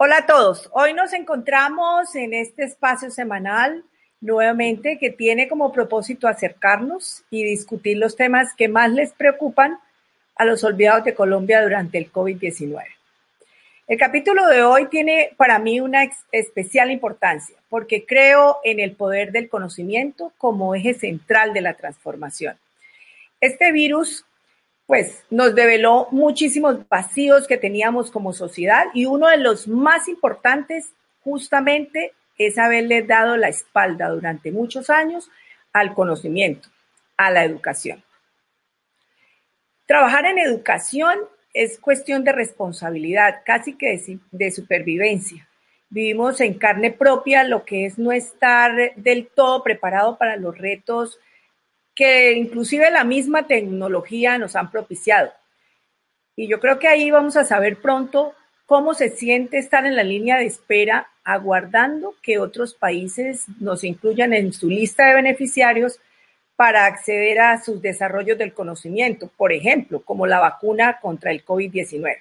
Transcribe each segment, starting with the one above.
Hola a todos, hoy nos encontramos en este espacio semanal nuevamente que tiene como propósito acercarnos y discutir los temas que más les preocupan a los olvidados de Colombia durante el COVID-19. El capítulo de hoy tiene para mí una especial importancia porque creo en el poder del conocimiento como eje central de la transformación. Este virus pues nos develó muchísimos vacíos que teníamos como sociedad y uno de los más importantes justamente es haberle dado la espalda durante muchos años al conocimiento, a la educación. Trabajar en educación es cuestión de responsabilidad, casi que de, supervivencia. Vivimos en carne propia lo que es no estar del todo preparado para los retos que inclusive la misma tecnología nos han propiciado. Y yo creo que ahí vamos a saber pronto cómo se siente estar en la línea de espera aguardando que otros países nos incluyan en su lista de beneficiarios para acceder a sus desarrollos del conocimiento, por ejemplo, como la vacuna contra el COVID-19.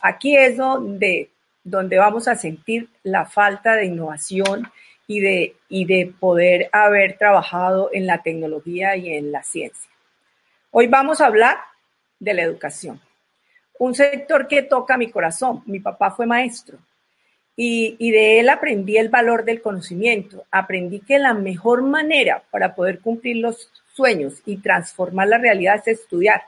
Aquí es donde, donde vamos a sentir la falta de innovación y de, y de poder haber trabajado en la tecnología y en la ciencia. Hoy vamos a hablar de la educación, un sector que toca mi corazón. Mi papá fue maestro y, y, de él aprendí el valor del conocimiento. Aprendí que la mejor manera para poder cumplir los sueños y transformar la realidad es estudiar.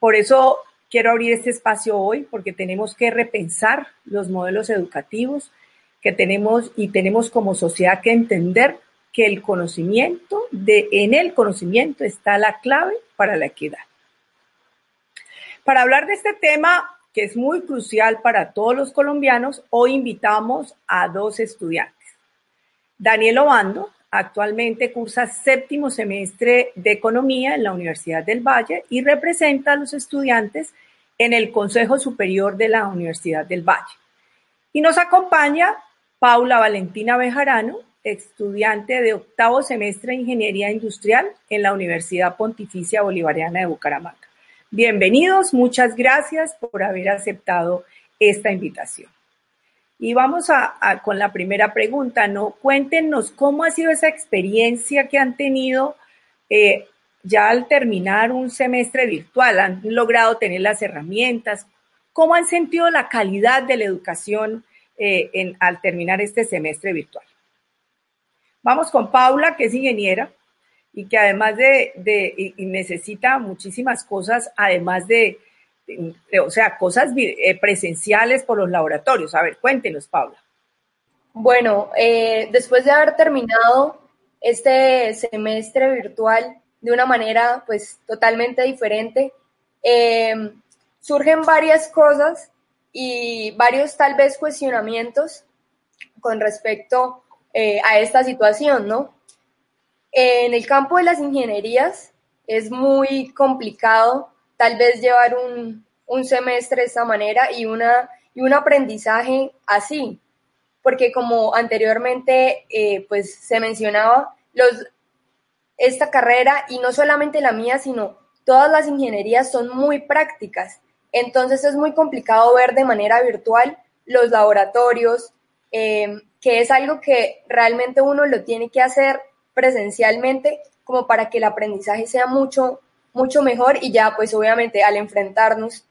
Por eso quiero abrir este espacio hoy porque tenemos que repensar los modelos educativos, que tenemos y tenemos como sociedad que entender que el conocimiento, de, en el conocimiento está la clave para la equidad. Para hablar de este tema, que es muy crucial para todos los colombianos, hoy invitamos a dos estudiantes. Daniel Obando actualmente cursa séptimo semestre de Economía en la Universidad del Valle y representa a los estudiantes en el Consejo Superior de la Universidad del Valle. Y nos acompaña Paula Valentina Bejarano, estudiante de octavo semestre de Ingeniería Industrial en la Universidad Pontificia Bolivariana de Bucaramanga. Bienvenidos, muchas gracias por haber aceptado esta invitación. Y vamos a, con la primera pregunta, ¿no? Cuéntenos cómo ha sido esa experiencia que han tenido eh, ya al terminar un semestre virtual. ¿Han logrado tener las herramientas? ¿Cómo han sentido la calidad de la educación eh, en, al terminar este semestre virtual. Vamos con Paula, que es ingeniera y que además de, necesita muchísimas cosas, además de, o sea, cosas eh, presenciales por los laboratorios. A ver, cuéntenos, Paula. Bueno, eh, después de haber terminado este semestre virtual de una manera pues totalmente diferente, surgen varias cosas y varios tal vez cuestionamientos con respecto eh, a esta situación, ¿no? En el campo de las ingenierías es muy complicado tal vez llevar un, un semestre de esta manera y, una, y un aprendizaje así, porque como anteriormente eh, pues se mencionaba, los, esta carrera y no solamente la mía, sino todas las ingenierías son muy prácticas entonces es muy complicado ver de manera virtual los laboratorios, eh, que es algo que realmente uno lo tiene que hacer presencialmente como para que el aprendizaje sea mucho, mucho mejor y ya pues obviamente al enfrentarnos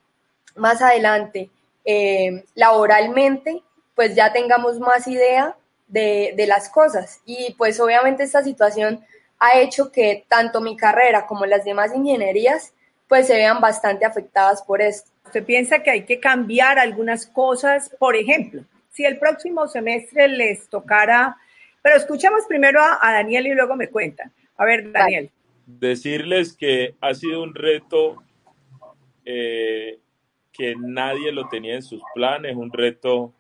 más adelante eh, laboralmente, pues ya tengamos más idea de, de las cosas. Y pues obviamente esta situación ha hecho que tanto mi carrera como las demás ingenierías pues se vean bastante afectadas por esto. ¿Usted piensa que hay que cambiar algunas cosas? Por ejemplo, si el próximo semestre les tocara, pero escuchamos primero a, Daniel y luego me cuentan. A ver, Daniel. Decirles que ha sido un reto eh, que nadie lo tenía en sus planes, un reto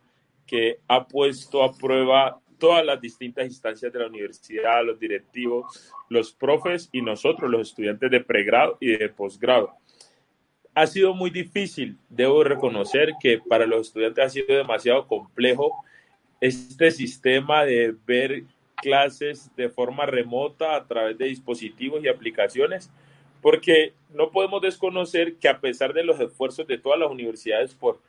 que ha puesto a prueba todas las distintas instancias de la universidad, los directivos, los profes y nosotros, los estudiantes de pregrado y de posgrado. Ha sido muy difícil, debo reconocer que para los estudiantes ha sido demasiado complejo este sistema de ver clases de forma remota a través de dispositivos y aplicaciones, porque no podemos desconocer que a pesar de los esfuerzos de todas las universidades por,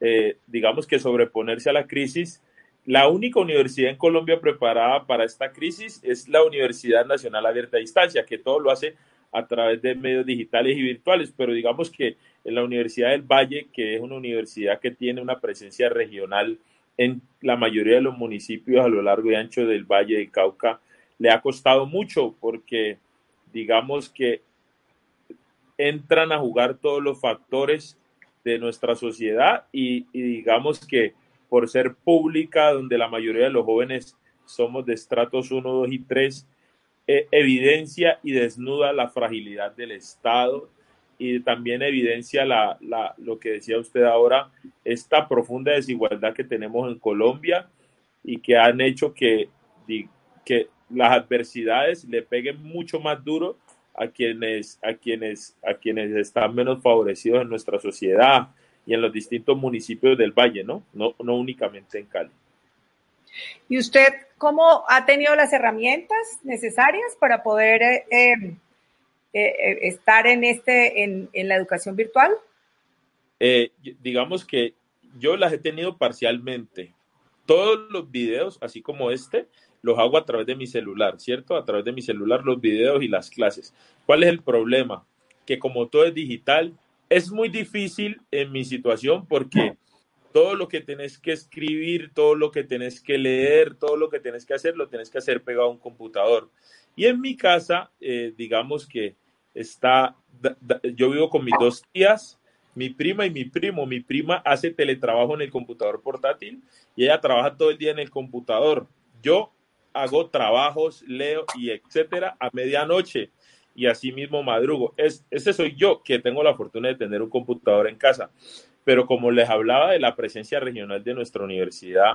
eh, digamos que sobreponerse a la crisis, la única universidad en Colombia preparada para esta crisis es la Universidad Nacional Abierta a Distancia, que todo lo hace a través de medios digitales y virtuales, pero digamos que en la Universidad del Valle, que es una universidad que tiene una presencia regional en la mayoría de los municipios a lo largo y ancho del Valle de Cauca, le ha costado mucho porque digamos que entran a jugar todos los factores de nuestra sociedad y, digamos que por ser pública, donde la mayoría de los jóvenes somos de estratos 1, 2 y 3, eh, evidencia y desnuda la fragilidad del Estado y también evidencia la, lo que decía usted ahora, esta profunda desigualdad que tenemos en Colombia y que han hecho que, que las adversidades le peguen mucho más duro a quienes, a quienes, a quienes están menos favorecidos en nuestra sociedad y en los distintos municipios del valle. No, no únicamente en Cali. ¿Y usted cómo ha tenido las herramientas necesarias para poder eh, em, eh, eh, estar en, este, en, en la educación virtual? digamos que yo las he tenido parcialmente. Todos los videos, así como este, los hago a través de mi celular, ¿cierto? A través de mi celular los videos y las clases. ¿Cuál es el problema? Que como todo es digital, es muy difícil en mi situación porque todo lo que tenés que escribir, todo lo que tenés que leer, todo lo que tenés que hacer, lo tenés que hacer pegado a un computador. Y en mi casa, eh, digamos que está, yo vivo con mis dos tías, mi prima y mi primo. Mi prima hace teletrabajo en el computador portátil y ella trabaja todo el día en el computador. Yo hago trabajos, leo y etcétera a medianoche y así mismo madrugo. Es, ese soy yo que tengo la fortuna de tener un computador en casa. Pero como les hablaba de la presencia regional de nuestra universidad,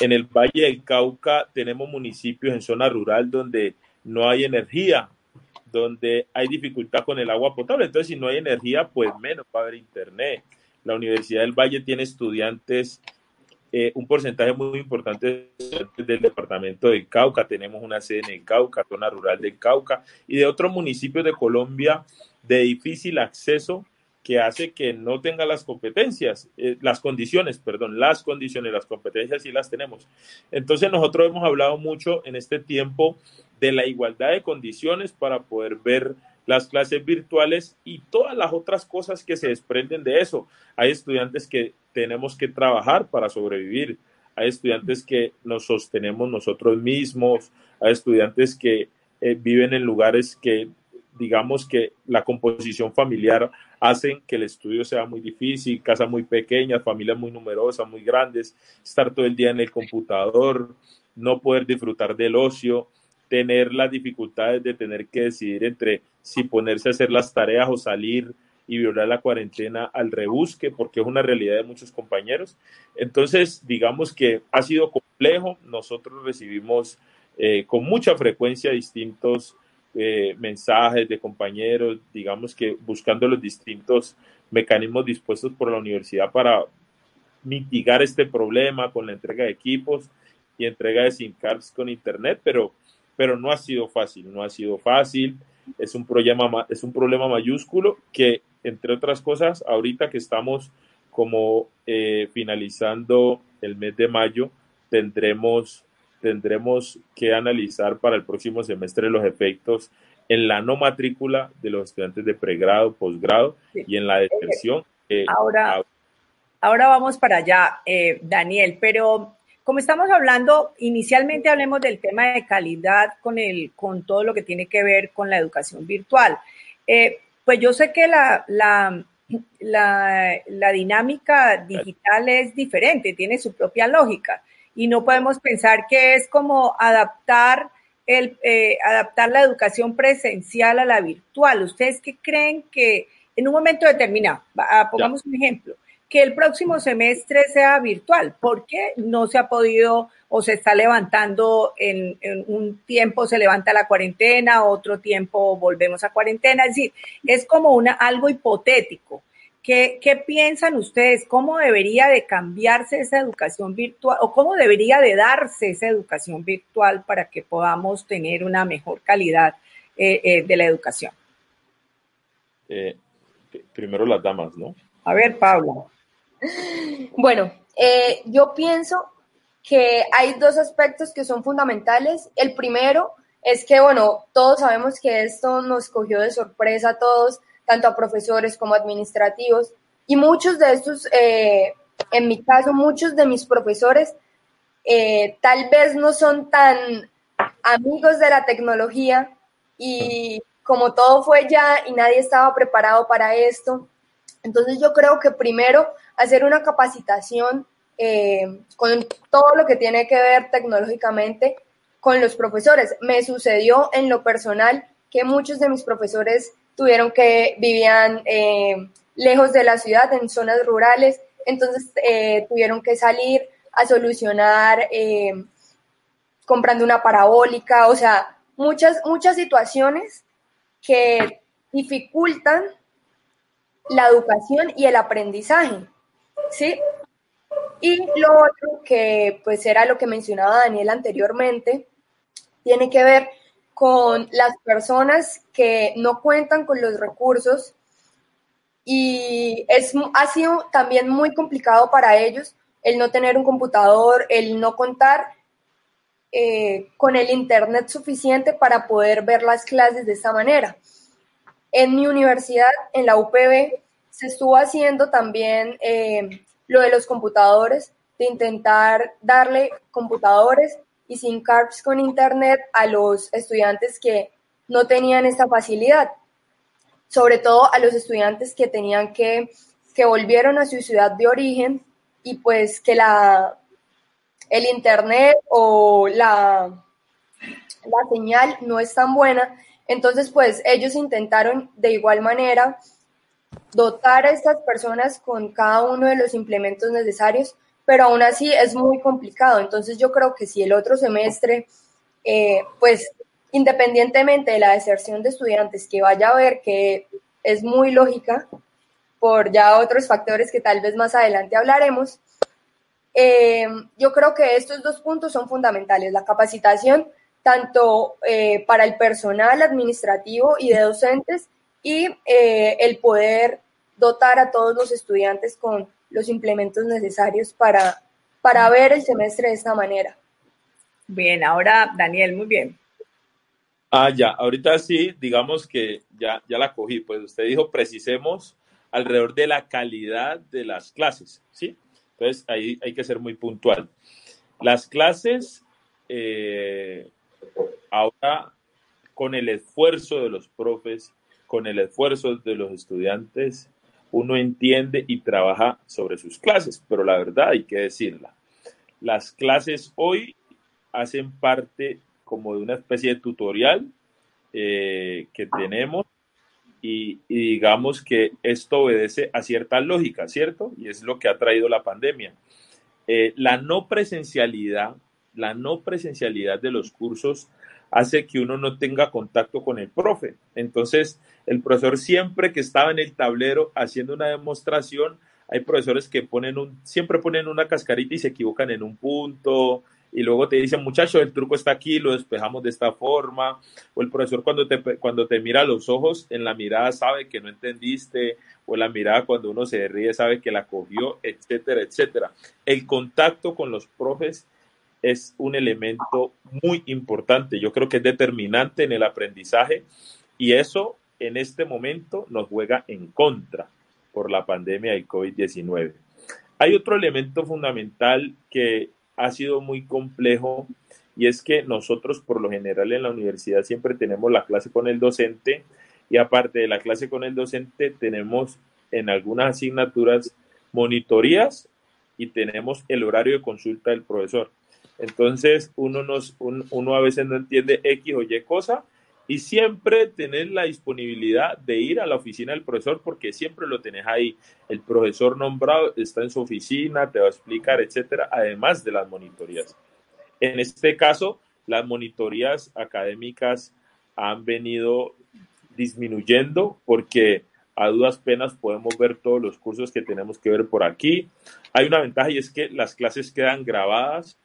en el Valle del Cauca tenemos municipios en zona rural donde no hay energía, donde hay dificultad con el agua potable. Entonces, si no hay energía, pues menos va a haber internet. La Universidad del Valle tiene estudiantes eh, un porcentaje muy importante del departamento de Cauca. Tenemos una sede en el Cauca, zona rural del Cauca y de otros municipios de Colombia de difícil acceso que hace que no tenga las competencias, eh, las condiciones, perdón, las condiciones, las competencias sí las tenemos. Entonces nosotros hemos hablado mucho en este tiempo de la igualdad de condiciones para poder ver las clases virtuales y todas las otras cosas que se desprenden de eso. Hay estudiantes que tenemos que trabajar para sobrevivir, hay estudiantes que nos sostenemos nosotros mismos, hay estudiantes que eh, viven en lugares que digamos que la composición familiar hacen que el estudio sea muy difícil, casas muy pequeñas, familias muy numerosas, muy grandes, estar todo el día en el computador, no poder disfrutar del ocio, tener las dificultades de tener que decidir entre si ponerse a hacer las tareas o salir y violar la cuarentena al rebusque, porque es una realidad de muchos compañeros. Entonces, digamos que ha sido complejo. Nosotros recibimos eh, con mucha frecuencia distintos mensajes de compañeros, digamos que buscando los distintos mecanismos dispuestos por la universidad para mitigar este problema con la entrega de equipos y entrega de SIM cards con internet, pero pero no ha sido fácil, no ha sido fácil. Es un problema, es un problema mayúsculo que, entre otras cosas, ahorita que estamos como eh, finalizando el mes de mayo, tendremos, tendremos que analizar para el próximo semestre los efectos en la no matrícula de los estudiantes de pregrado, posgrado y en la deserción. ahora, ahora vamos para allá, eh, Daniel, pero como estamos hablando, inicialmente hablemos del tema de calidad con, el, con todo lo que tiene que ver con la educación virtual. Eh, pues yo sé que la, la, la, dinámica digital es diferente, tiene su propia lógica y no podemos pensar que es como adaptar, el, eh, adaptar la educación presencial a la virtual. ¿Ustedes qué creen que en un momento determinado, pongamos un ejemplo, que el próximo semestre sea virtual. ¿Por qué no se ha podido o se está levantando en, un tiempo se levanta la cuarentena, otro tiempo volvemos a cuarentena? Es decir, es como una, algo hipotético. ¿Qué, ¿Qué, piensan ustedes? ¿Cómo debería de cambiarse esa educación virtual o cómo debería de darse esa educación virtual para que podamos tener una mejor calidad eh, eh, de la educación? Eh, primero las damas, ¿no? A ver, Pablo. Bueno, eh, yo pienso que hay dos aspectos que son fundamentales. El primero es que, bueno, todos sabemos que esto nos cogió de sorpresa a todos, tanto a profesores como administrativos, y muchos de estos, eh, en mi caso, muchos de mis profesores eh, tal vez no son tan amigos de la tecnología y como todo fue ya y nadie estaba preparado para esto, entonces yo creo que primero hacer una capacitación eh, con todo lo que tiene que ver tecnológicamente con los profesores. Me sucedió en lo personal que muchos de mis profesores tuvieron que vivían eh, lejos de la ciudad, en zonas rurales, entonces eh, tuvieron que salir a solucionar comprando una parabólica, o sea, muchas, muchas situaciones que dificultan la educación y el aprendizaje, ¿sí? Y lo otro que pues era lo que mencionaba Daniel anteriormente, tiene que ver con las personas que no cuentan con los recursos y es, ha sido también muy complicado para ellos el no tener un computador, el no contar eh, con el Internet suficiente para poder ver las clases de esta manera. En mi universidad, en la UPB, se estuvo haciendo también eh, lo de los computadores, de intentar darle computadores y sin cards con internet a los estudiantes que no tenían esta facilidad, sobre todo a los estudiantes que tenían que, que volvieron a su ciudad de origen y pues que la, el internet o la, la señal no es tan buena. Entonces, pues ellos intentaron de igual manera dotar a estas personas con cada uno de los implementos necesarios, pero aún así es muy complicado. Entonces, yo creo que si el otro semestre, eh, pues independientemente de la deserción de estudiantes que vaya a ver, que es muy lógica por ya otros factores que tal vez más adelante hablaremos, eh, yo creo que estos dos puntos son fundamentales, la capacitación tanto eh, para el personal administrativo y de docentes y el poder dotar a todos los estudiantes con los implementos necesarios para, para ver el semestre de esta manera. Bien, ahora Daniel, muy bien. Ah, ya, ahorita sí, digamos que ya, ya la cogí, pues usted dijo precisemos alrededor de la calidad de las clases, ¿sí? Entonces ahí hay que ser muy puntual. Las clases eh, Ahora, con el esfuerzo de los profes, con el esfuerzo de los estudiantes, uno entiende y trabaja sobre sus clases, pero la verdad hay que decirla. Las clases hoy hacen parte como de una especie de tutorial eh, que tenemos y, digamos que esto obedece a cierta lógica, ¿cierto? Y es lo que ha traído la pandemia. Eh, la no presencialidad, la no presencialidad de los cursos hace que uno no tenga contacto con el profe. Entonces, el profesor siempre que estaba en el tablero haciendo una demostración, hay profesores que ponen un, siempre ponen una cascarita y se equivocan en un punto, y luego te dicen, muchachos, el truco está aquí, lo despejamos de esta forma, o el profesor cuando te, cuando te mira los ojos, en la mirada sabe que no entendiste, o la mirada cuando uno se ríe sabe que la cogió, etcétera, etcétera. El contacto con los profes es un elemento muy importante. Yo creo que es determinante en el aprendizaje y eso en este momento nos juega en contra por la pandemia del COVID-19. Hay otro elemento fundamental que ha sido muy complejo y es que nosotros por lo general en la universidad siempre tenemos la clase con el docente y aparte de la clase con el docente tenemos en algunas asignaturas monitorías y tenemos el horario de consulta del profesor. Entonces, uno, nos, uno a veces no entiende X o Y cosa y siempre tener la disponibilidad de ir a la oficina del profesor porque siempre lo tenés ahí. El profesor nombrado está en su oficina, te va a explicar, etcétera, además de las monitorías. En este caso, las monitorías académicas han venido disminuyendo porque a dudas penas podemos ver todos los cursos que tenemos que ver por aquí. Hay una ventaja y es que las clases quedan grabadas,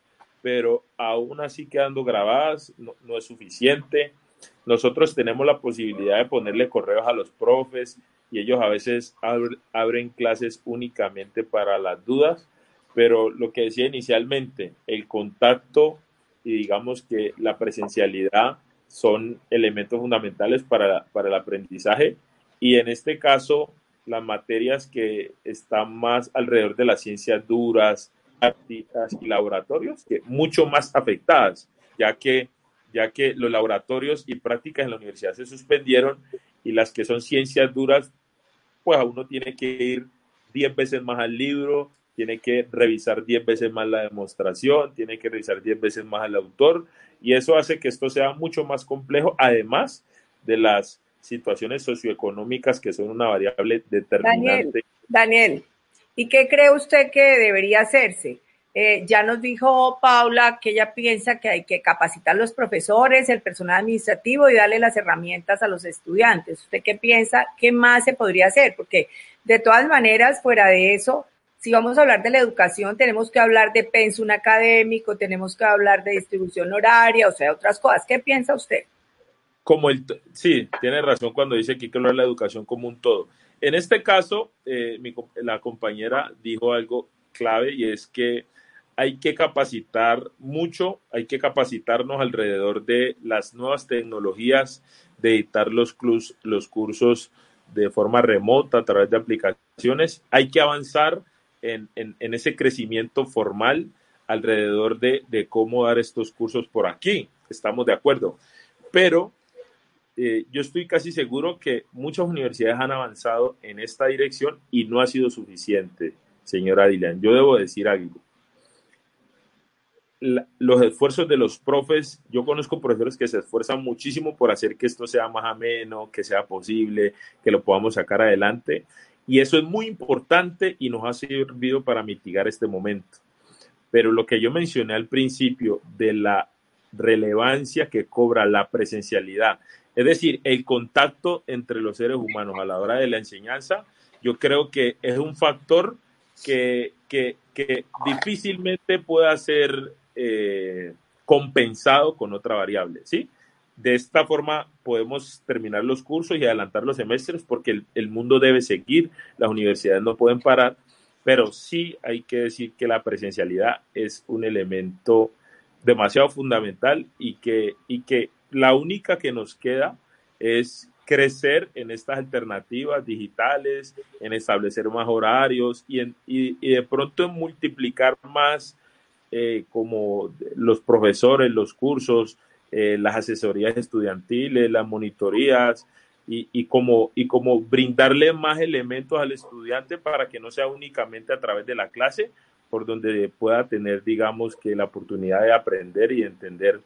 pero aún así quedando grabadas no, es suficiente. Nosotros tenemos la posibilidad de ponerle correos a los profes y ellos a veces abren clases únicamente para las dudas, pero lo que decía inicialmente, el contacto y digamos que la presencialidad son elementos fundamentales para, para el aprendizaje y en este caso las materias que están más alrededor de las ciencias duras, prácticas y laboratorios, que mucho más afectadas, ya que, ya que los laboratorios y prácticas en la universidad se suspendieron y las que son ciencias duras, pues a uno tiene que ir 10 veces más al libro, tiene que revisar 10 veces más la demostración, tiene que revisar 10 veces más al autor y eso hace que esto sea mucho más complejo, además de las situaciones socioeconómicas que son una variable determinante. Daniel, ¿y qué cree usted que debería hacerse? Eh, ya nos dijo Paula que ella piensa que hay que capacitar los profesores, el personal administrativo y darle las herramientas a los estudiantes. ¿Usted qué piensa? ¿Qué más se podría hacer? Porque de todas maneras, fuera de eso, si vamos a hablar de la educación, tenemos que hablar de pensum académico, tenemos que hablar de distribución horaria, o sea, otras cosas. ¿Qué piensa usted? Como el, sí, tiene razón cuando dice que hay que hablar de la educación como un todo. En este caso, eh, la compañera dijo algo clave y es que hay que capacitar mucho, hay que capacitarnos alrededor de las nuevas tecnologías, de editar los, los cursos de forma remota a través de aplicaciones. Hay que avanzar en, ese crecimiento formal alrededor de, de, cómo dar estos cursos por aquí. Estamos de acuerdo. Pero eh, yo estoy casi seguro que muchas universidades han avanzado en esta dirección y no ha sido suficiente, señora Dylan. Yo debo decir algo. los esfuerzos de los profes, yo conozco profesores que se esfuerzan muchísimo por hacer que esto sea más ameno, que sea posible, que lo podamos sacar adelante. Y eso es muy importante y nos ha servido para mitigar este momento. Pero lo que yo mencioné al principio de la relevancia que cobra la presencialidad, es decir, el contacto entre los seres humanos a la hora de la enseñanza, yo creo que es un factor que, que, difícilmente pueda ser eh, compensado con otra variable, ¿sí? De esta forma podemos terminar los cursos y adelantar los semestres porque el, mundo debe seguir, las universidades no pueden parar, pero sí hay que decir que la presencialidad es un elemento demasiado fundamental y que, y que la única que nos queda es crecer en estas alternativas digitales, en establecer más horarios y, de pronto en multiplicar más eh, como los profesores, los cursos, eh, las asesorías estudiantiles, las monitorías y, y, como, y como brindarle más elementos al estudiante para que no sea únicamente a través de la clase, por donde pueda tener, digamos, que la oportunidad de aprender y entender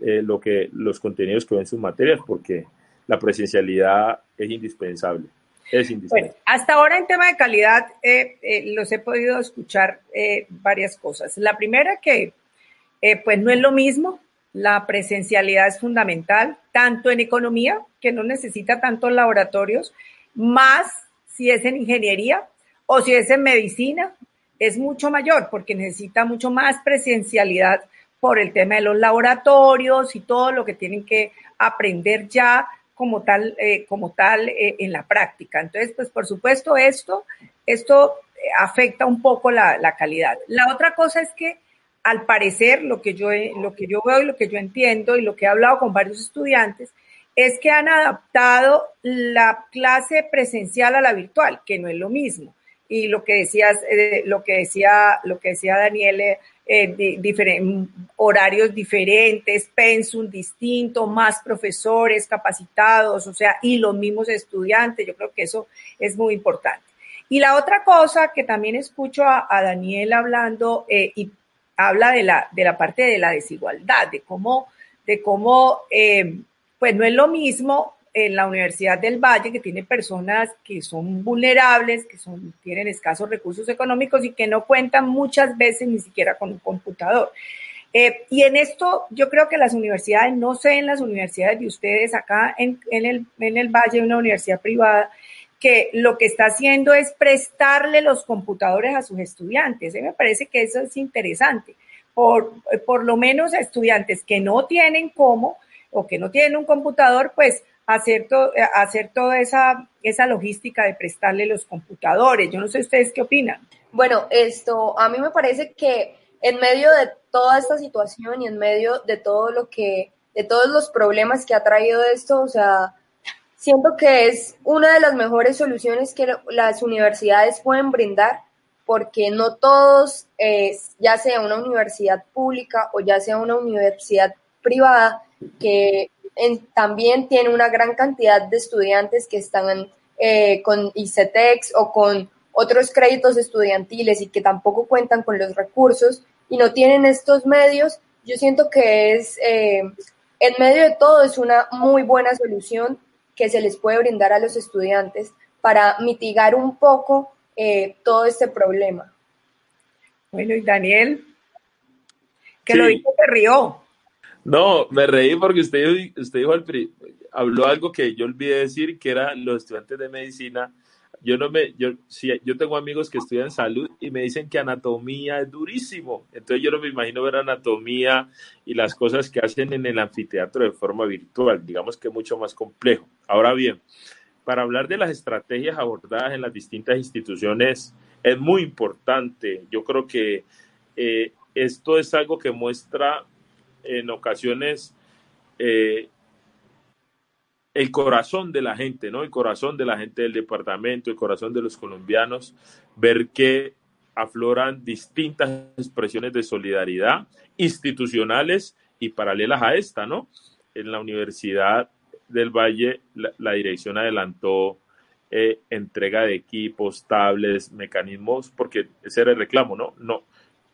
eh, lo que, los contenidos que ven sus materias, porque la presencialidad es indispensable. Es indispensable. hasta ahora en tema de calidad eh, los he podido escuchar varias cosas. La primera que pues no es lo mismo la presencialidad es fundamental, tanto en economía, que no necesita tantos laboratorios, más si es en ingeniería o si es en medicina, es mucho mayor porque necesita mucho más presencialidad por el tema de los laboratorios y todo lo que tienen que aprender ya como tal, eh, como tal eh, en la práctica. Entonces, pues por supuesto esto, esto afecta un poco la, la calidad. La otra cosa es que al parecer, lo que, yo, lo que yo veo y lo que yo entiendo y lo que he hablado con varios estudiantes, es que han adaptado la clase presencial a la virtual, que no es lo mismo. Y lo que decías, eh, lo que decía, lo que decía Daniel, eh, eh horarios diferentes, pensum distinto, más profesores capacitados, o sea, y los mismos estudiantes. Yo creo que eso es muy importante. Y la otra cosa que también escucho a, Daniel hablando, eh, y habla de la, de la parte de la desigualdad, de cómo, de cómo eh, pues no es lo mismo en la Universidad del Valle, que tiene personas que son vulnerables, que son, tienen escasos recursos económicos y que no cuentan muchas veces ni siquiera con un computador. Eh, y en esto yo creo que las universidades, no sé en las universidades de ustedes, acá en, el, en el Valle, una universidad privada, que lo que está haciendo es prestarle los computadores a sus estudiantes. A me parece que eso es interesante. Por, por lo menos a estudiantes que no tienen cómo o que no tienen un computador, pues hacer, hacer toda esa, esa logística de prestarle los computadores. Yo no sé ustedes qué opinan. Bueno, esto a mí me parece que en medio de toda esta situación y en medio de todo lo que, de todos los problemas que ha traído esto, o sea, siento que es una de las mejores soluciones que las universidades pueden brindar, porque no todos, eh, ya sea una universidad pública o ya sea una universidad privada, que también tiene una gran cantidad de estudiantes que están eh, con ICETEX o con otros créditos estudiantiles y que tampoco cuentan con los recursos y no tienen estos medios, yo siento que es, eh, en medio de todo, es una muy buena solución que se les puede brindar a los estudiantes para mitigar un poco eh, todo este problema. Bueno, y Daniel, que lo dijo, se rió. No, me reí porque usted, usted dijo, habló algo que yo olvidé decir, que era los estudiantes de medicina. Yo no me, yo, sí, yo tengo amigos que estudian salud y me dicen que anatomía es durísimo. Entonces yo no me imagino ver anatomía y las cosas que hacen en el anfiteatro de forma virtual. Digamos que es mucho más complejo. Ahora bien, para hablar de las estrategias abordadas en las distintas instituciones, es muy importante. Yo creo que eh, esto es algo que muestra en ocasiones eh, el corazón de la gente, ¿no? El corazón de la gente del departamento, el corazón de los colombianos, ver que afloran distintas expresiones de solidaridad institucionales y paralelas a esta, ¿no? En la Universidad del Valle, la, dirección adelantó eh, entrega de equipos, tablets, mecanismos, porque ese era el reclamo, ¿no? No,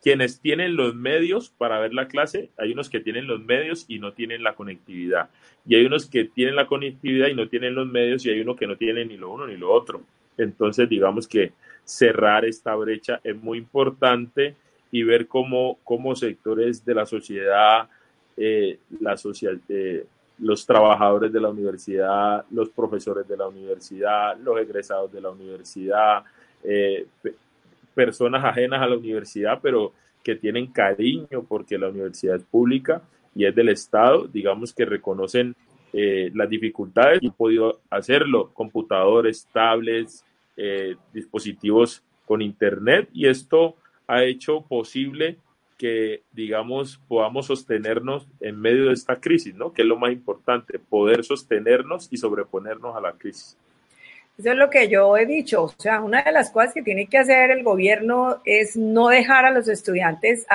quienes tienen los medios para ver la clase, hay unos que tienen los medios y no tienen la conectividad. Y hay unos que tienen la conectividad y no tienen los medios y hay uno que no tiene ni lo uno ni lo otro. Entonces, digamos que cerrar esta brecha es muy importante y ver cómo, cómo sectores de la sociedad, eh, la social, eh, los trabajadores de la universidad, los profesores de la universidad, los egresados de la universidad, eh, personas ajenas a la universidad, pero que tienen cariño porque la universidad es pública y es del Estado, digamos que reconocen eh, las dificultades y han podido hacerlo, computadores, tablets, eh, dispositivos con Internet y esto ha hecho posible que, digamos, podamos sostenernos en medio de esta crisis, ¿no? Que es lo más importante, poder sostenernos y sobreponernos a la crisis. Eso es lo que yo he dicho. O sea, una de las cosas que tiene que hacer el gobierno es no dejar a los estudiantes,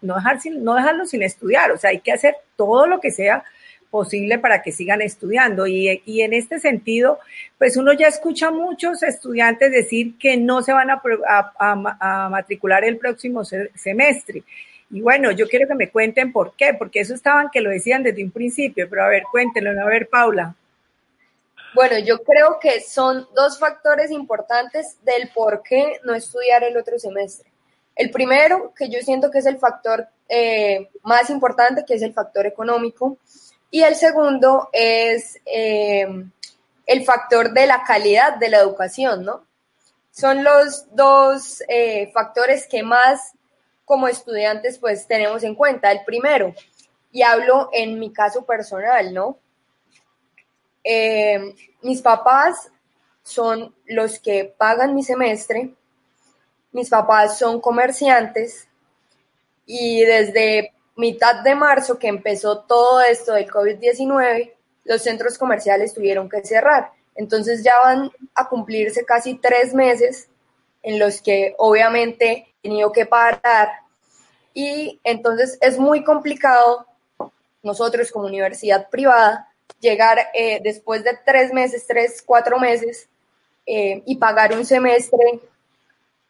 no, dejar sin, no dejarlos sin estudiar. O sea, hay que hacer todo lo que sea posible para que sigan estudiando. Y, y en este sentido, pues uno ya escucha a muchos estudiantes decir que no se van a, a, a matricular el próximo semestre. Y bueno, yo quiero que me cuenten por qué, porque eso estaban que lo decían desde un principio, pero a ver, cuéntenlo, a ver, Paula. Bueno, yo creo que son dos factores importantes del por qué no estudiar el otro semestre. El primero, que yo siento que es el factor eh, más importante, que es el factor económico. Y el segundo es eh, el factor de la calidad de la educación, ¿no? Son los dos eh, factores que más como estudiantes pues tenemos en cuenta. El primero, y hablo en mi caso personal, ¿no? Eh, mis papás son los que pagan mi semestre, mis papás son comerciantes. Y desde mitad de marzo que empezó todo esto del COVID-19, los centros comerciales tuvieron que cerrar. Entonces ya van a cumplirse casi tres meses en los que obviamente he tenido que parar. Y entonces es muy complicado nosotros como universidad privada llegar eh, después de tres meses, tres, cuatro meses eh, y pagar un semestre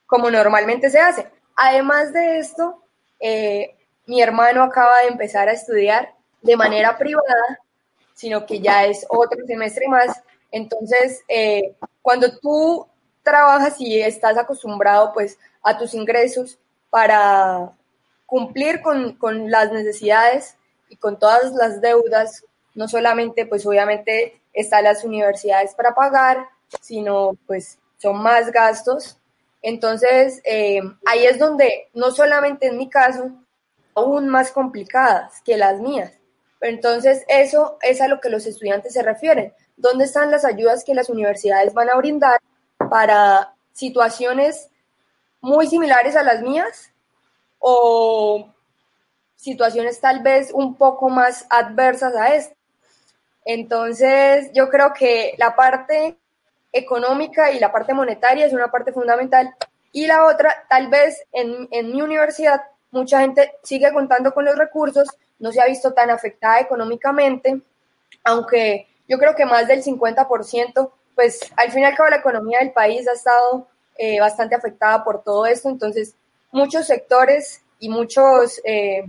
como normalmente se hace. Además de esto, eh, mi hermano acaba de empezar a estudiar de manera privada sino que ya es otro semestre más. Entonces, cuando tú trabajas y estás acostumbrado pues a tus ingresos para cumplir con, con las necesidades y con todas las deudas, no solamente pues obviamente están las universidades para pagar, sino pues son más gastos. Entonces, eh, ahí es donde no solamente en mi caso, aún más complicadas que las mías. Entonces, eso es a lo que los estudiantes se refieren. ¿Dónde están las ayudas que las universidades van a brindar para situaciones muy similares a las mías o situaciones tal vez un poco más adversas a esto? Entonces, yo creo que la parte económica y la parte monetaria es una parte fundamental. Y la otra, tal vez en, mi universidad, mucha gente sigue contando con los recursos, no se ha visto tan afectada económicamente, aunque yo creo que más del 50%, pues al fin y al cabo la economía del país ha estado eh, bastante afectada por todo esto, entonces muchos sectores y muchos eh,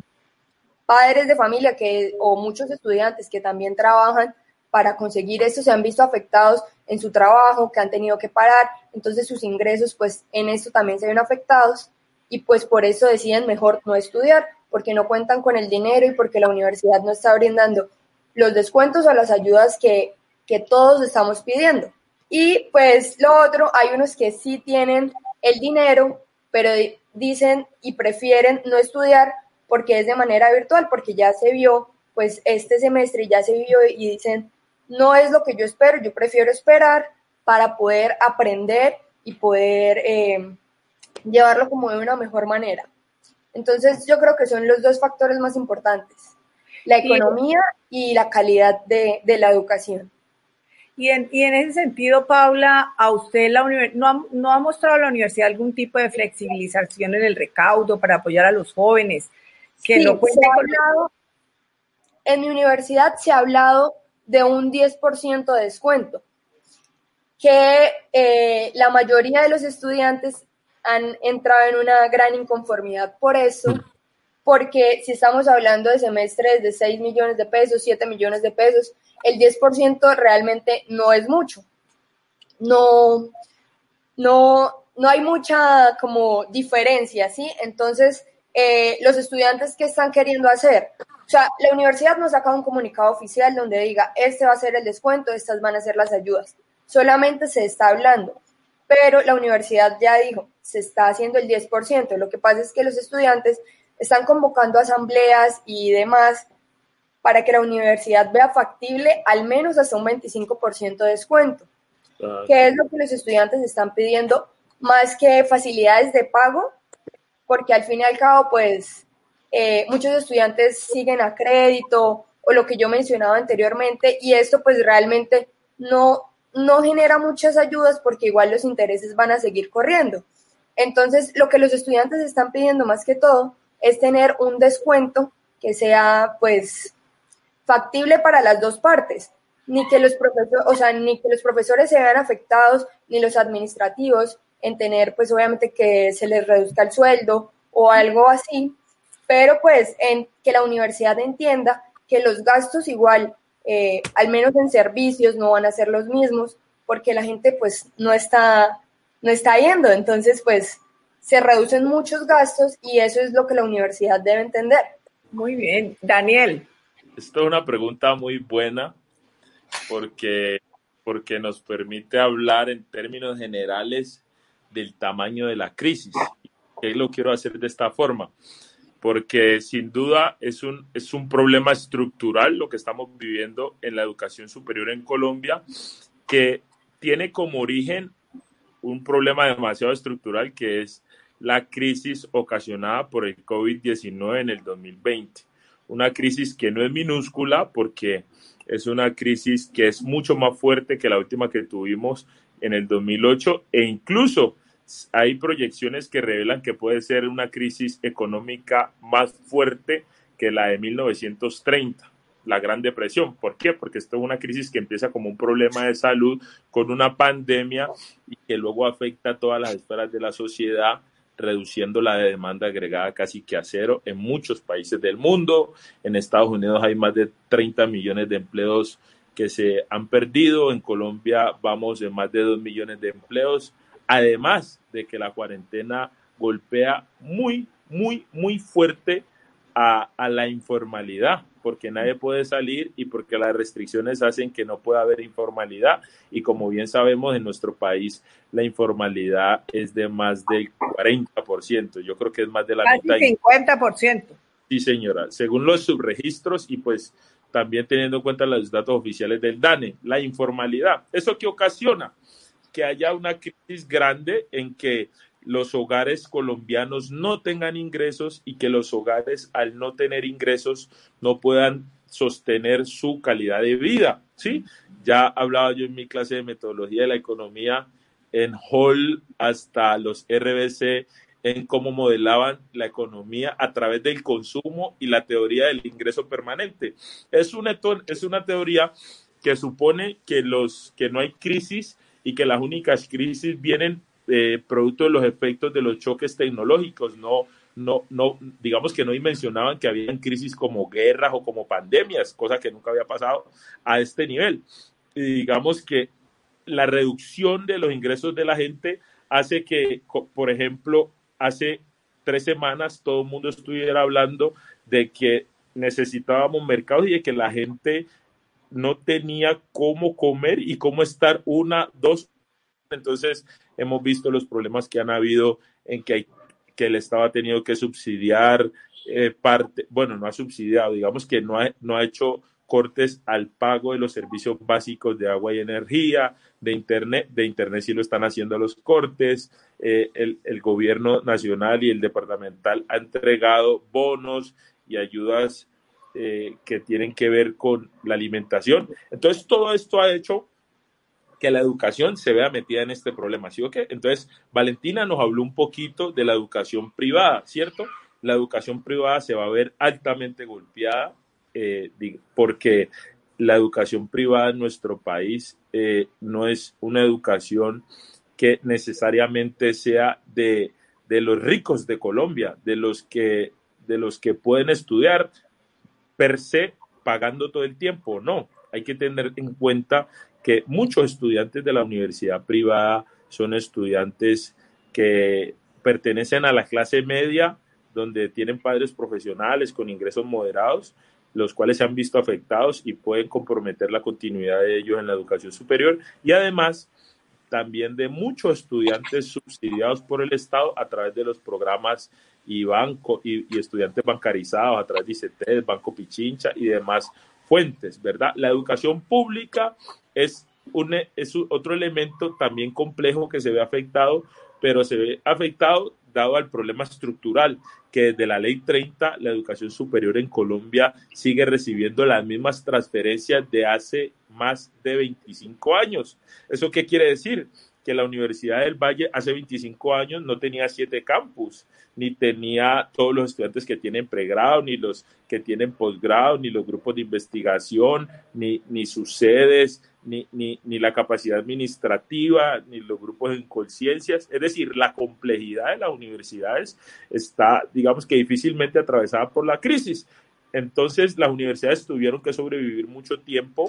padres de familia que, o muchos estudiantes que también trabajan para conseguir esto se han visto afectados en su trabajo, que han tenido que parar, entonces sus ingresos pues en esto también se ven afectados y pues por eso deciden mejor no estudiar, porque no cuentan con el dinero y porque la universidad no está brindando los descuentos o las ayudas que, que todos estamos pidiendo. Y pues lo otro, hay unos que sí tienen el dinero, pero dicen y prefieren no estudiar porque es de manera virtual, porque ya se vio, pues este semestre ya se vio y dicen, no es lo que yo espero, yo prefiero esperar para poder aprender y poder eh, llevarlo como de una mejor manera. Entonces yo creo que son los dos factores más importantes, la economía y la calidad de, la educación. Y en, y en, ese sentido, Paula, ¿a usted la no, ha, no ha mostrado la universidad algún tipo de flexibilización en el recaudo para apoyar a los jóvenes? Que no en mi universidad se ha hablado de un 10% de descuento, que eh, la mayoría de los estudiantes han entrado en una gran inconformidad por eso, porque si estamos hablando de semestres de 6 millones de pesos, 7 millones de pesos, el 10% realmente no es mucho. No, no, no hay mucha como diferencia, ¿sí? Entonces, eh, los estudiantes que están queriendo hacer, o sea, la universidad nos saca un comunicado oficial donde diga, este va a ser el descuento, estas van a ser las ayudas. Solamente se está hablando pero la universidad ya dijo, se está haciendo el 10%. Lo que pasa es que los estudiantes están convocando asambleas y demás para que la universidad vea factible al menos hasta un 25% de descuento, que es lo que los estudiantes están pidiendo, más que facilidades de pago, porque al fin y al cabo, pues eh, muchos estudiantes siguen a crédito o lo que yo mencionaba anteriormente, y esto pues realmente no no genera muchas ayudas porque igual los intereses van a seguir corriendo. Entonces, lo que los estudiantes están pidiendo más que todo es tener un descuento que sea pues factible para las dos partes, ni que los profesores, o sea, ni que los profesores se vean afectados ni los administrativos en tener pues obviamente que se les reduzca el sueldo o algo así, pero pues en que la universidad entienda que los gastos igual eh, al menos en servicios no van a ser los mismos porque la gente pues no está, no está yendo, entonces pues se reducen muchos gastos y eso es lo que la universidad debe entender. Muy bien, Daniel. Esto es una pregunta muy buena porque, porque nos permite hablar en términos generales del tamaño de la crisis. Y lo quiero hacer de esta forma porque sin duda es un, es un problema estructural lo que estamos viviendo en la educación superior en Colombia, que tiene como origen un problema demasiado estructural que es la crisis ocasionada por el COVID-19 en el 2020. Una crisis que no es minúscula porque es una crisis que es mucho más fuerte que la última que tuvimos en el 2008 e incluso hay proyecciones que revelan que puede ser una crisis económica más fuerte que la de 1930, la Gran Depresión. ¿Por qué? Porque esto es una crisis que empieza como un problema de salud con una pandemia y que luego afecta a todas las esferas de la sociedad reduciendo la demanda agregada casi que a cero en muchos países del mundo. En Estados Unidos hay más de 30 millones de empleos que se han perdido. En Colombia vamos en más de 2 millones de empleos. Además de que la cuarentena golpea muy, muy, muy fuerte a, a, la informalidad, porque nadie puede salir y porque las restricciones hacen que no pueda haber informalidad. Y como bien sabemos, en nuestro país la informalidad es de más del 40%. Yo creo que es más de la mitad. 50%. Sí, señora. Según los subregistros y pues también teniendo en cuenta los datos oficiales del DANE, la informalidad. ¿Eso qué ocasiona? Que haya una crisis grande en que los hogares colombianos no tengan ingresos y que los hogares al no tener ingresos no puedan sostener su calidad de vida, ¿sí? Ya hablaba yo en mi clase de metodología de la economía en Hall hasta los RBC en cómo modelaban la economía a través del consumo y la teoría del ingreso permanente. Es una, es una teoría que supone que, los, que no hay crisis y que las únicas crisis vienen eh, producto de los efectos de los choques tecnológicos, no, no, no, digamos que no dimensionaban que había crisis como guerras o como pandemias, cosa que nunca había pasado a este nivel. Y digamos que la reducción de los ingresos de la gente hace que, por ejemplo, hace tres semanas todo el mundo estuviera hablando de que necesitábamos mercados y de que la gente no tenía cómo comer y cómo estar una, dos. Entonces, hemos visto los problemas que han habido en que, hay, que el Estado ha tenido que subsidiar eh, parte, bueno, no ha subsidiado, digamos que no ha, no ha hecho cortes al pago de los servicios básicos de agua y energía, de internet, de internet sí lo están haciendo los cortes, eh, el, el, gobierno nacional y el departamental ha entregado bonos y ayudas eh, que tienen que ver con la alimentación. Entonces, todo esto ha hecho que la educación se vea metida en este problema, ¿sí o qué? Entonces, Valentina nos habló un poquito de la educación privada, ¿cierto? La educación privada se va a ver altamente golpeada eh, porque la educación privada en nuestro país eh, no es una educación que necesariamente sea de, de, los ricos de Colombia, de los, que, de los que pueden estudiar per se pagando todo el tiempo, no. Hay que tener en cuenta que muchos estudiantes de la universidad privada son estudiantes que pertenecen a la clase media, donde tienen padres profesionales con ingresos moderados, los cuales se han visto afectados y pueden comprometer la continuidad de ellos en la educación superior. Y además, también de muchos estudiantes subsidiados por el Estado a través de los programas y, banco, y, estudiantes bancarizados a través de ICT, Banco Pichincha y demás fuentes, ¿verdad? La educación pública es, un, es otro elemento también complejo que se ve afectado, pero se ve afectado dado al problema estructural, que desde la ley 30 la educación superior en Colombia sigue recibiendo las mismas transferencias de hace más de 25 años. ¿Eso qué quiere decir? Que la Universidad del Valle hace 25 años no tenía siete campus, ni tenía todos los estudiantes que tienen pregrado, ni los que tienen posgrado, ni los grupos de investigación, ni, ni sus sedes, ni, ni, ni, la capacidad administrativa, ni los grupos en conciencias. Es decir, la complejidad de las universidades está, digamos que difícilmente atravesada por la crisis. Entonces, las universidades tuvieron que sobrevivir mucho tiempo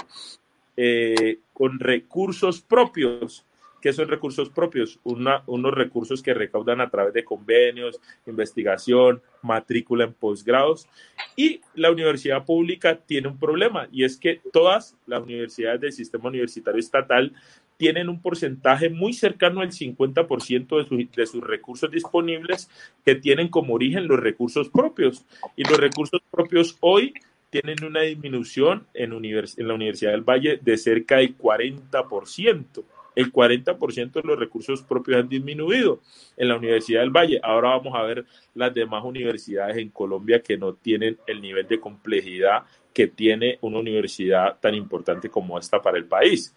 eh, con recursos propios ¿Qué son recursos propios? unos recursos que recaudan a través de convenios, investigación, matrícula en posgrados. Y la universidad pública tiene un problema y es que todas las universidades del sistema universitario estatal tienen un porcentaje muy cercano al 50% de, de sus recursos disponibles que tienen como origen los recursos propios. Y los recursos propios hoy tienen una disminución en, en la Universidad del Valle de cerca del 40% el 40% de los recursos propios han disminuido en la Universidad del Valle. Ahora vamos a ver las demás universidades en Colombia que no tienen el nivel de complejidad que tiene una universidad tan importante como esta para el país.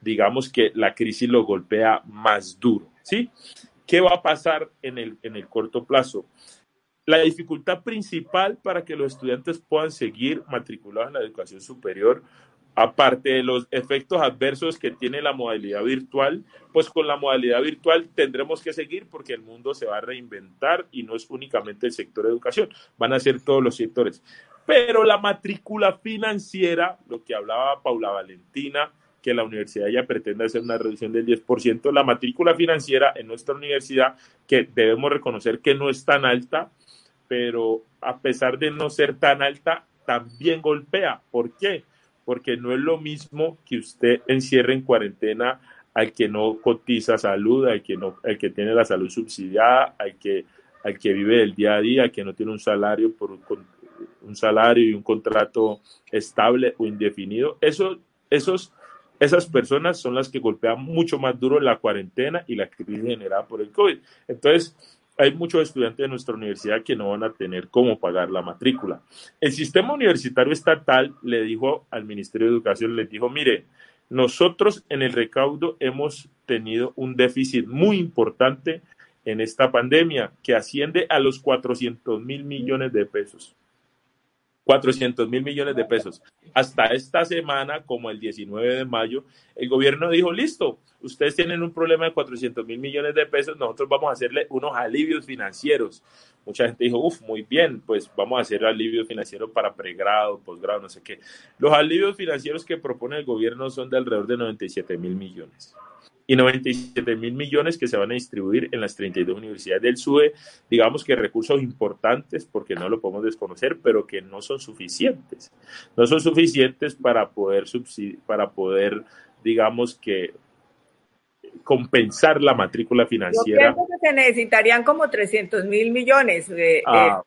Digamos que la crisis lo golpea más duro, ¿sí? ¿Qué va a pasar en el, en el corto plazo? La dificultad principal para que los estudiantes puedan seguir matriculados en la educación superior aparte de los efectos adversos que tiene la modalidad virtual, pues con la modalidad virtual tendremos que seguir porque el mundo se va a reinventar y no es únicamente el sector educación, van a ser todos los sectores. Pero la matrícula financiera, lo que hablaba Paula Valentina, que la universidad ya pretende hacer una reducción del 10%, la matrícula financiera en nuestra universidad, que debemos reconocer que no es tan alta, pero a pesar de no ser tan alta, también golpea. ¿Por qué? Porque no es lo mismo que usted encierre en cuarentena al que no cotiza salud, al que no, al que tiene la salud subsidiada, al que, al que vive del día a día, al que no tiene un salario por un, salario y un contrato estable o indefinido. Eso, esos, esas personas son las que golpean mucho más duro la cuarentena y la crisis generada por el COVID. Entonces, hay muchos estudiantes de nuestra universidad que no van a tener cómo pagar la matrícula. El sistema universitario estatal le dijo al Ministerio de Educación, le dijo, mire, nosotros en el recaudo hemos tenido un déficit muy importante en esta pandemia que asciende a los 400 mil millones de pesos. 400 mil millones de pesos. Hasta esta semana, como el 19 de mayo, el gobierno dijo, listo, ustedes tienen un problema de 400 mil millones de pesos, nosotros vamos a hacerle unos alivios financieros. Mucha gente dijo, uff, muy bien, pues vamos a hacer alivios financieros para pregrado, posgrado, no sé qué. Los alivios financieros que propone el gobierno son de alrededor de 97 mil millones y 97 mil millones que se van a distribuir en las 32 universidades del SUE, digamos que recursos importantes, porque no lo podemos desconocer, pero que no son suficientes. No son suficientes para poder, para poder digamos que compensar la matrícula financiera. Yo pienso que se necesitarían como 300 mil millones. De, ah,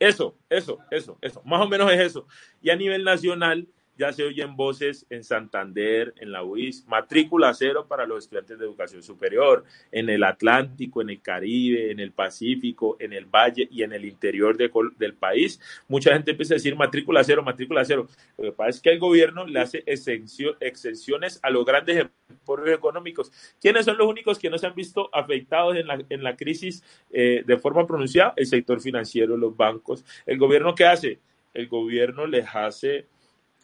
eso, eso, eso, eso, más o menos es eso. Y a nivel nacional, ya se oyen voces en Santander, en la UIS, matrícula cero para los estudiantes de educación superior, en el Atlántico, en el Caribe, en el Pacífico, en el Valle y en el interior del país. Mucha gente empieza a decir matrícula cero, matrícula cero. Lo que pasa es que el gobierno le hace exenciones a los grandes emporios económicos. ¿Quiénes son los únicos que no se han visto afectados en la, en crisis eh, de forma pronunciada? El sector financiero, los bancos. ¿El gobierno qué hace? El gobierno les hace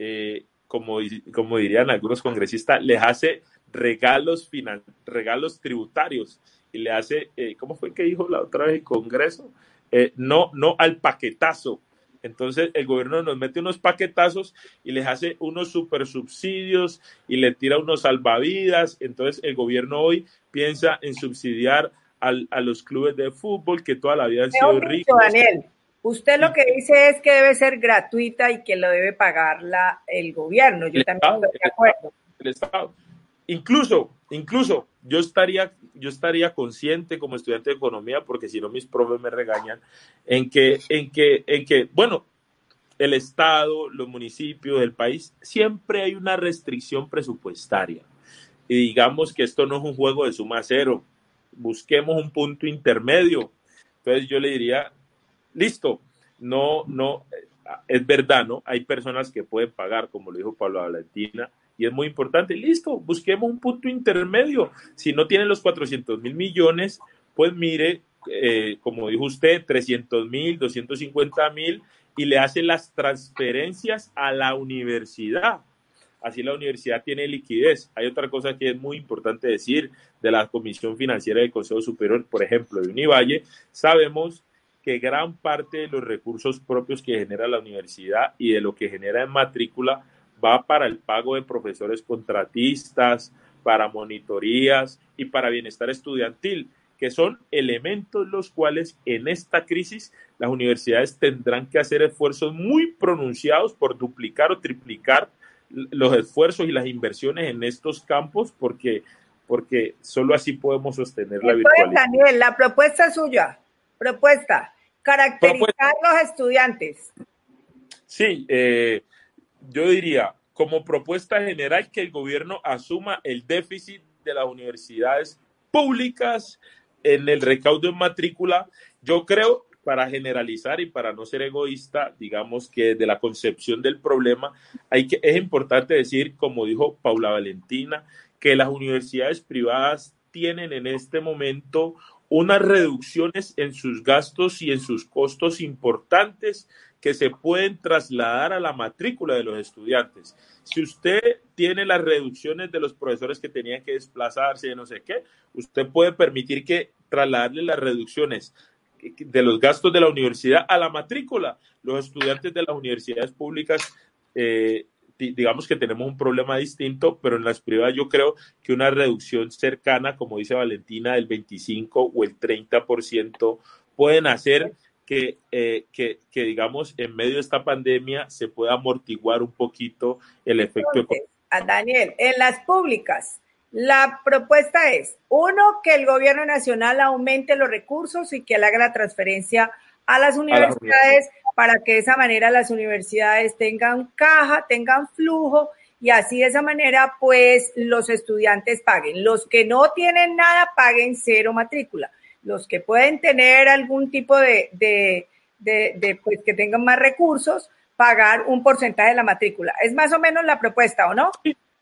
eh, como, como dirían algunos congresistas, les hace regalos, final, regalos tributarios y le hace, eh, ¿cómo fue que dijo la otra vez el Congreso? Eh, no, no al paquetazo. Entonces el gobierno nos mete unos paquetazos y les hace unos super subsidios y le tira unos salvavidas. Entonces el gobierno hoy piensa en subsidiar al, a los clubes de fútbol que toda la vida han sido ricos. Daniel. Usted lo que dice es que debe ser gratuita y que lo debe pagar la, el gobierno. Yo también estoy de acuerdo. El Estado. Incluso, incluso, yo estaría, yo estaría consciente como estudiante de economía, porque si no mis profes me regañan, en que, en que, en que, bueno, el Estado, los municipios, el país, siempre hay una restricción presupuestaria. Y digamos que esto no es un juego de suma cero. Busquemos un punto intermedio. Entonces yo le diría, listo, no, no, es verdad, ¿no? Hay personas que pueden pagar, como lo dijo Pablo Valentina, y es muy importante, listo, busquemos un punto intermedio. Si no tienen los 400 mil millones, pues mire, eh, como dijo usted, 300 mil, 250 mil, y le hace las transferencias a la universidad. Así la universidad tiene liquidez. Hay otra cosa que es muy importante decir de la Comisión Financiera del Consejo Superior, por ejemplo, de Univalle. Sabemos que gran parte de los recursos propios que genera la universidad y de lo que genera en matrícula va para el pago de profesores contratistas, para monitorías y para bienestar estudiantil, que son elementos los cuales en esta crisis las universidades tendrán que hacer esfuerzos muy pronunciados por duplicar o triplicar los esfuerzos y las inversiones en estos campos porque porque solo así podemos sostener la virtualidad. Daniel, la propuesta suya. Propuesta, caracterizar los estudiantes. Sí, eh, yo diría, como propuesta general, que el gobierno asuma el déficit de las universidades públicas en el recaudo en matrícula. Yo creo, para generalizar y para no ser egoísta, digamos que de la concepción del problema, hay que, es importante decir, como dijo Paula Valentina, que las universidades privadas tienen en este momento unas reducciones en sus gastos y en sus costos importantes que se pueden trasladar a la matrícula de los estudiantes. Si usted tiene las reducciones de los profesores que tenían que desplazarse, de no sé qué, usted puede permitir que trasladarle las reducciones de los gastos de la universidad a la matrícula. Los estudiantes de las universidades públicas, eh, digamos que tenemos un problema distinto, pero en las privadas yo creo que una reducción cercana, como dice Valentina, del 25 o el 30% pueden hacer que, eh, que, que, digamos, en medio de esta pandemia se pueda amortiguar un poquito el efecto A Daniel, en las públicas, la propuesta es, uno, que el gobierno nacional aumente los recursos y que le haga la transferencia a las universidades para que de esa manera las universidades tengan caja, tengan flujo y así de esa manera pues los estudiantes paguen. Los que no tienen nada paguen cero matrícula. Los que pueden tener algún tipo de, de, de, pues que tengan más recursos, pagar un porcentaje de la matrícula. Es más o menos la propuesta, ¿o no?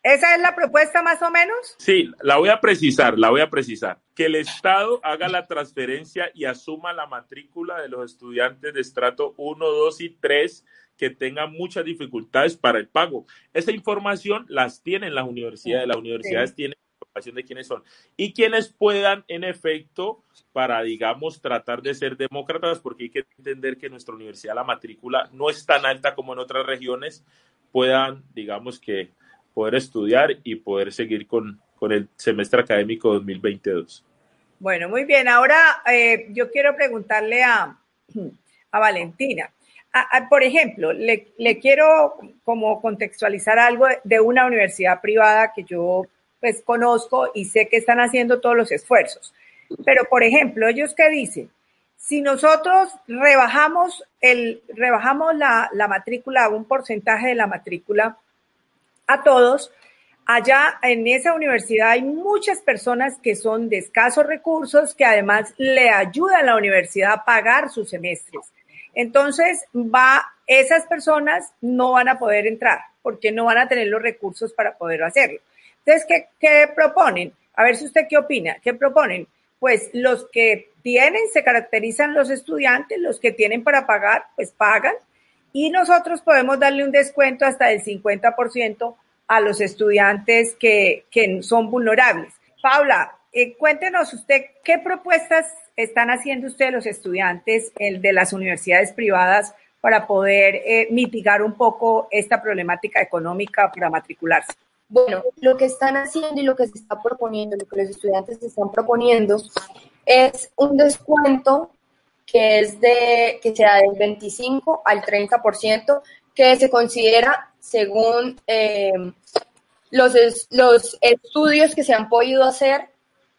¿Esa es la propuesta más o menos? Sí, la voy a precisar, la voy a precisar. Que el Estado haga la transferencia y asuma la matrícula de los estudiantes de estrato 1, 2 y 3 que tengan muchas dificultades para el pago. Esa información las tienen las universidades, las universidades tienen información de quiénes son y quienes puedan, en efecto, para, digamos, tratar de ser demócratas, porque hay que entender que nuestra universidad, la matrícula, no es tan alta como en otras regiones, puedan, digamos que poder estudiar y poder seguir con, con el semestre académico 2022. Bueno, muy bien. Ahora eh, yo quiero preguntarle a, a Valentina. por ejemplo, le, le, quiero como contextualizar algo de una universidad privada que yo pues conozco y sé que están haciendo todos los esfuerzos. Pero, por ejemplo, ellos qué dicen, si nosotros rebajamos el, rebajamos la, la matrícula, un porcentaje de la matrícula, a todos. Allá en esa universidad hay muchas personas que son de escasos recursos que además le ayudan a la universidad a pagar sus semestres. Entonces, va, esas personas no van a poder entrar porque no van a tener los recursos para poder hacerlo. Entonces, ¿qué, qué proponen? A ver si usted qué opina. ¿Qué proponen? Pues los que tienen, se caracterizan los estudiantes, los que tienen para pagar, pues pagan y nosotros podemos darle un descuento hasta del 50% a los estudiantes que, que son vulnerables. Paula, eh, cuéntenos usted qué propuestas están haciendo ustedes los estudiantes el de las universidades privadas para poder eh, mitigar un poco esta problemática económica para matricularse. Bueno, lo que están haciendo y lo que se está proponiendo, lo que los estudiantes están proponiendo es un descuento que es de que sea del 25 al 30%, que se considera según eh, los, los estudios que se han podido hacer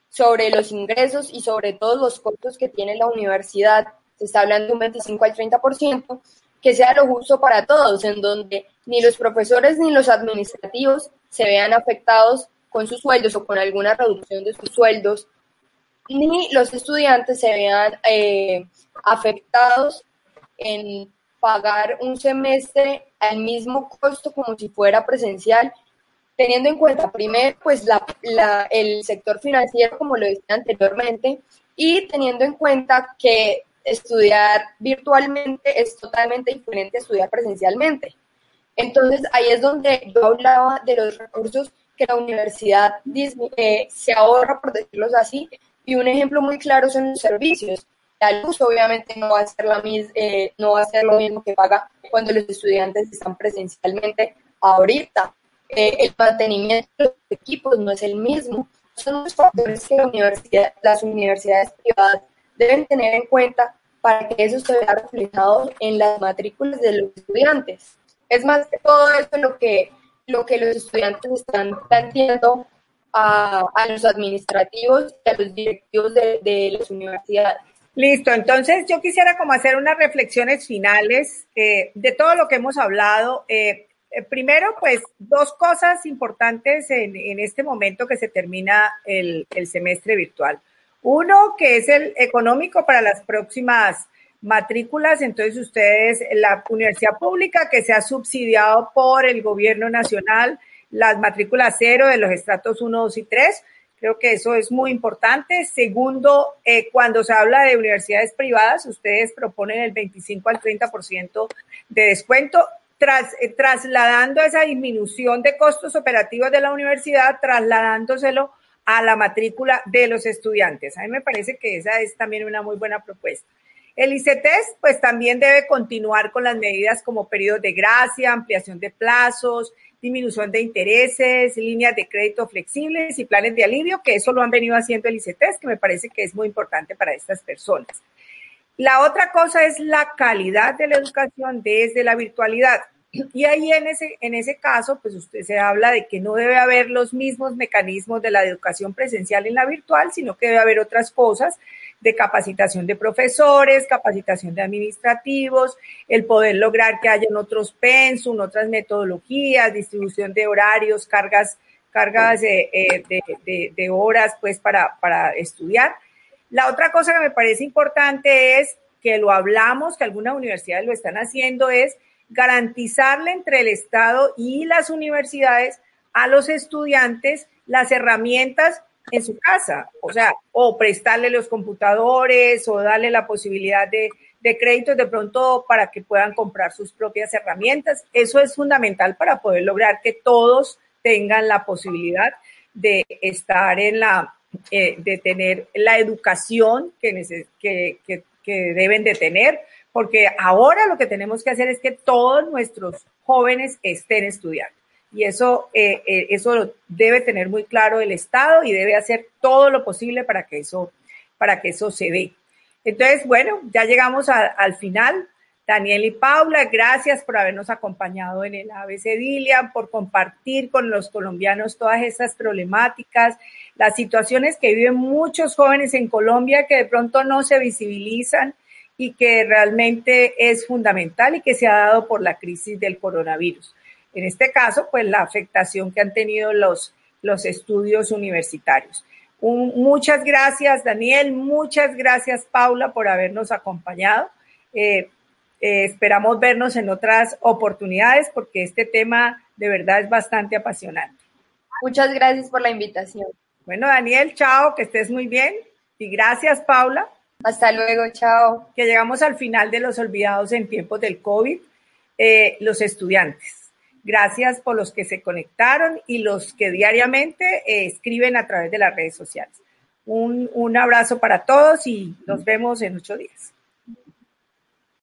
sobre los ingresos y sobre todos los costos que tiene la universidad. Se está hablando de un 25 al 30%, que sea lo justo para todos, en donde ni los profesores ni los administrativos se vean afectados con sus sueldos o con alguna reducción de sus sueldos, ni los estudiantes se vean eh, afectados en pagar un semestre al mismo costo como si fuera presencial, teniendo en cuenta primero pues el sector financiero como lo decía anteriormente y teniendo en cuenta que estudiar virtualmente es totalmente diferente a estudiar presencialmente. Entonces ahí es donde yo hablaba de los recursos que la universidad eh, se ahorra, por decirlo así, y un ejemplo muy claro son los servicios. La luz obviamente no va a ser, la eh, no va a ser lo mismo que paga cuando los estudiantes están presencialmente ahorita. Eh, el mantenimiento de los equipos no es el mismo. Son los factores que la universidad, las universidades privadas deben tener en cuenta para que eso se vea reflejado en las matrículas de los estudiantes. Es más que todo esto lo que, lo que los estudiantes están planteando a, los administrativos y a los directivos de, las universidades. Listo, entonces yo quisiera como hacer unas reflexiones finales eh, de todo lo que hemos hablado. Eh, eh, primero, pues dos cosas importantes en, este momento que se termina el, semestre virtual. Uno, que es el económico para las próximas matrículas. Entonces, ustedes, la universidad pública que se ha subsidiado por el gobierno nacional, las matrículas cero de los estratos 1, 2 y 3, Creo que eso es muy importante. Segundo, eh, cuando se habla de universidades privadas, ustedes proponen el 25 al 30% de descuento, tras, eh, trasladando esa disminución de costos operativos de la universidad, trasladándoselo a la matrícula de los estudiantes. A mí me parece que esa es también una muy buena propuesta. El ICETES, pues también debe continuar con las medidas como periodos de gracia, ampliación de plazos, disminución de intereses, líneas de crédito flexibles y planes de alivio, que eso lo han venido haciendo el ICETES, que me parece que es muy importante para estas personas. La otra cosa es la calidad de la educación desde la virtualidad. Y ahí en ese, en ese caso, pues usted se habla de que no debe haber los mismos mecanismos de la educación presencial en la virtual, sino que debe haber otras cosas de capacitación de profesores, capacitación de administrativos, el poder lograr que hayan otros pensum, otras metodologías, distribución de horarios, cargas, cargas de, de, de, horas pues para, para estudiar. La otra cosa que me parece importante es que lo hablamos, que algunas universidades lo están haciendo, es garantizarle entre el Estado y las universidades a los estudiantes las herramientas en su casa, o sea, o prestarle los computadores o darle la posibilidad de, de créditos de pronto para que puedan comprar sus propias herramientas. Eso es fundamental para poder lograr que todos tengan la posibilidad de estar en la, eh, de tener la educación que, que, que, que deben de tener, porque ahora lo que tenemos que hacer es que todos nuestros jóvenes estén estudiando y eso, eh, eh, eso debe tener muy claro el Estado y debe hacer todo lo posible para que eso, para que eso se dé. Entonces, bueno, ya llegamos al final. Daniel y Paula, gracias por habernos acompañado en el ABC Dilian, por compartir con los colombianos todas estas problemáticas, las situaciones que viven muchos jóvenes en Colombia que de pronto no se visibilizan y que realmente es fundamental y que se ha dado por la crisis del coronavirus. En este caso, pues la afectación que han tenido los, los estudios universitarios. muchas gracias, Daniel. Muchas gracias, Paula, por habernos acompañado. Eh, eh, esperamos vernos en otras oportunidades porque este tema de verdad es bastante apasionante. Muchas gracias por la invitación. Bueno, Daniel, chao, que estés muy bien. Y gracias, Paula. Hasta luego, chao. Que llegamos al final de los olvidados en tiempos del COVID, eh, los estudiantes. Gracias por los que se conectaron y los que diariamente eh, escriben a través de las redes sociales. Un, un abrazo para todos y nos vemos en ocho días.